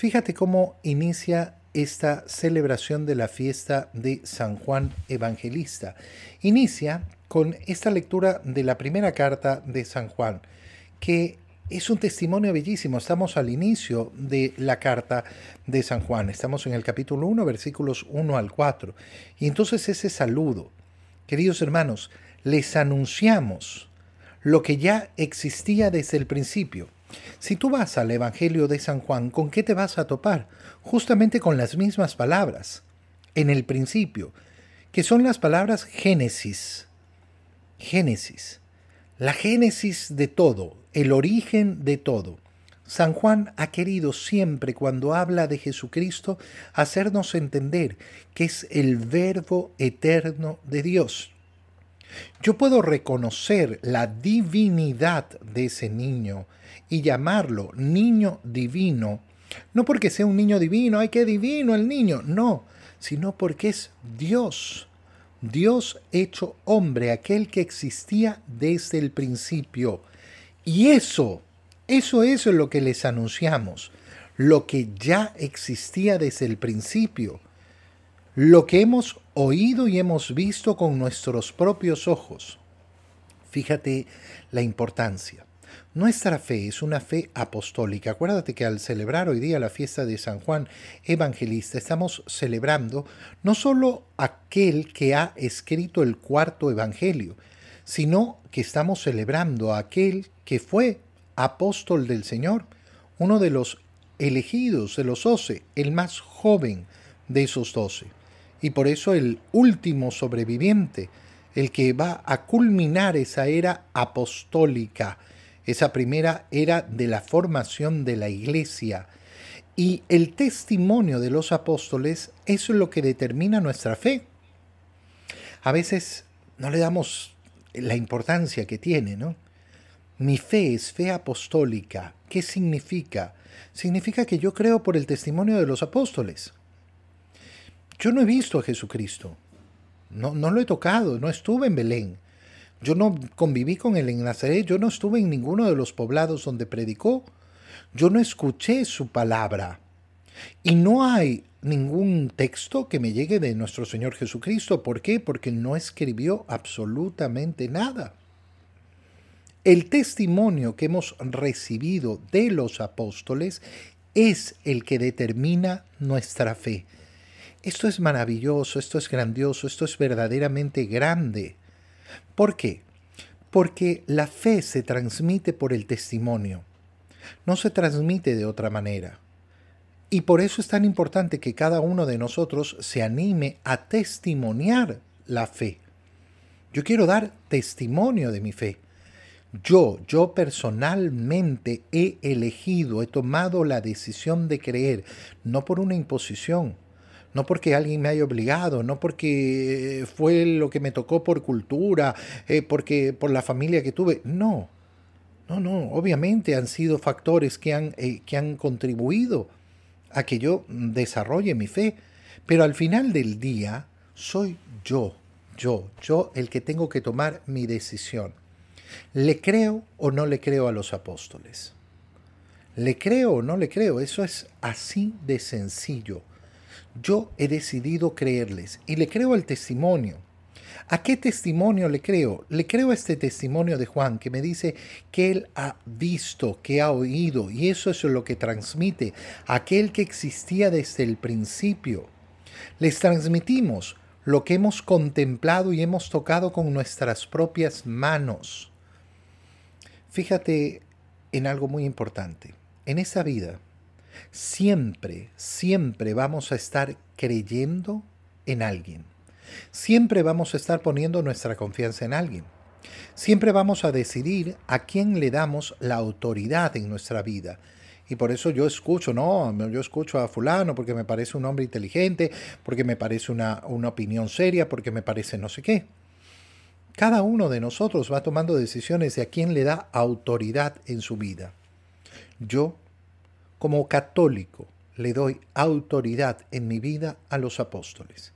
Fíjate cómo inicia esta celebración de la fiesta de San Juan Evangelista. Inicia con esta lectura de la primera carta de San Juan, que es un testimonio bellísimo. Estamos al inicio de la carta de San Juan. Estamos en el capítulo 1, versículos 1 al 4. Y entonces ese saludo, queridos hermanos, les anunciamos lo que ya existía desde el principio. Si tú vas al Evangelio de San Juan, ¿con qué te vas a topar? Justamente con las mismas palabras, en el principio, que son las palabras Génesis. Génesis la génesis de todo, el origen de todo. San Juan ha querido siempre, cuando habla de Jesucristo, hacernos entender que es el verbo eterno de Dios. Yo puedo reconocer la divinidad de ese niño y llamarlo niño divino, no porque sea un niño divino, ay, qué divino el niño, no, sino porque es Dios. Dios hecho hombre, aquel que existía desde el principio. Y eso, eso, eso es lo que les anunciamos, lo que ya existía desde el principio, lo que hemos oído y hemos visto con nuestros propios ojos. Fíjate la importancia. Nuestra fe es una fe apostólica. Acuérdate que al celebrar hoy día la fiesta de San Juan Evangelista estamos celebrando no solo aquel que ha escrito el cuarto Evangelio, sino que estamos celebrando a aquel que fue apóstol del Señor, uno de los elegidos de los doce, el más joven de esos doce, y por eso el último sobreviviente, el que va a culminar esa era apostólica esa primera era de la formación de la iglesia. Y el testimonio de los apóstoles, es lo que determina nuestra fe. A veces no le damos la importancia que tiene, ¿no? Mi fe es fe apostólica. ¿Qué significa? Significa que yo creo por el testimonio de los apóstoles. Yo no he visto a Jesucristo. No, no lo he tocado, no estuve en Belén. Yo no conviví con él en Nazaret, yo no estuve en ninguno de los poblados donde predicó, yo no escuché su palabra. Y no hay ningún texto que me llegue de nuestro Señor Jesucristo. ¿Por qué? Porque no escribió absolutamente nada. El testimonio que hemos recibido de los apóstoles es el que determina nuestra fe. Esto es maravilloso, esto es grandioso, esto es verdaderamente grande. ¿Por qué? Porque la fe se transmite por el testimonio, no se transmite de otra manera. Y por eso es tan importante que cada uno de nosotros se anime a testimoniar la fe. Yo quiero dar testimonio de mi fe. Yo, yo personalmente he elegido, he tomado la decisión de creer, no por una imposición, no porque alguien me haya obligado, no porque fue lo que me tocó por cultura, eh, porque por la familia que tuve, no. No, no, obviamente han sido factores que han, eh, que han contribuido a que yo desarrolle mi fe, pero al final del día soy yo, yo, yo el que tengo que tomar mi decisión. ¿Le creo o no le creo a los apóstoles? ¿Le creo o no le creo? Eso es así de sencillo. Yo he decidido creerles y le creo el testimonio. ¿A qué testimonio le creo? Le creo este testimonio de Juan que me dice que él ha visto, que ha oído, y eso es lo que transmite aquel que existía desde el principio. Les transmitimos lo que hemos contemplado y hemos tocado con nuestras propias manos. Fíjate en algo muy importante. En esa vida, siempre, siempre vamos a estar creyendo en alguien. Siempre vamos a estar poniendo nuestra confianza en alguien. Siempre vamos a decidir a quién le damos la autoridad en nuestra vida. Y por eso yo escucho, no, yo escucho a fulano porque me parece un hombre inteligente, porque me parece una, una opinión seria, porque me parece no sé qué. Cada uno de nosotros va tomando decisiones de a quién le da autoridad en su vida. Yo como católico le doy autoridad en mi vida a los apóstoles.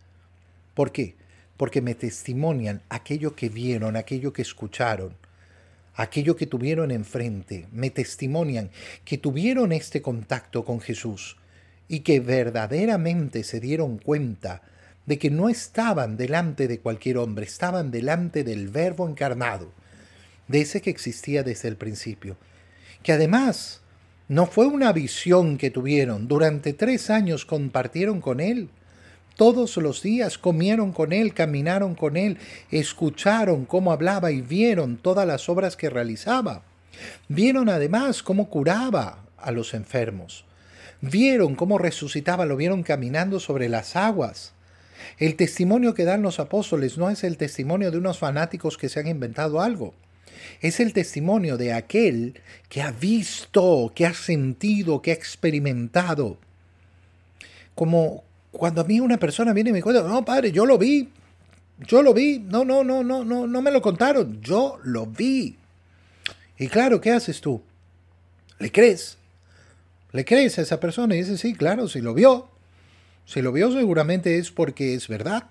¿Por qué? Porque me testimonian aquello que vieron, aquello que escucharon, aquello que tuvieron enfrente, me testimonian que tuvieron este contacto con Jesús, y que verdaderamente se dieron cuenta de que no estaban delante de cualquier hombre, estaban delante del Verbo encarnado, de ese que existía desde el principio, que además no fue una visión que tuvieron, durante tres años compartieron con Él, todos los días comieron con Él, caminaron con Él, escucharon cómo hablaba y vieron todas las obras que realizaba. Vieron además cómo curaba a los enfermos. Vieron cómo resucitaba, lo vieron caminando sobre las aguas. El testimonio que dan los apóstoles no es el testimonio de unos fanáticos que se han inventado algo. Es el testimonio de aquel que ha visto, que ha sentido, que ha experimentado. Como cuando a mí una persona viene y me cuenta, no, padre, yo lo vi, yo lo vi, no, no, no, no, no, no me lo contaron, yo lo vi. Y claro, ¿qué haces tú? ¿Le crees? ¿Le crees a esa persona? Y dice, sí, claro, si lo vio. Si lo vio seguramente es porque es verdad.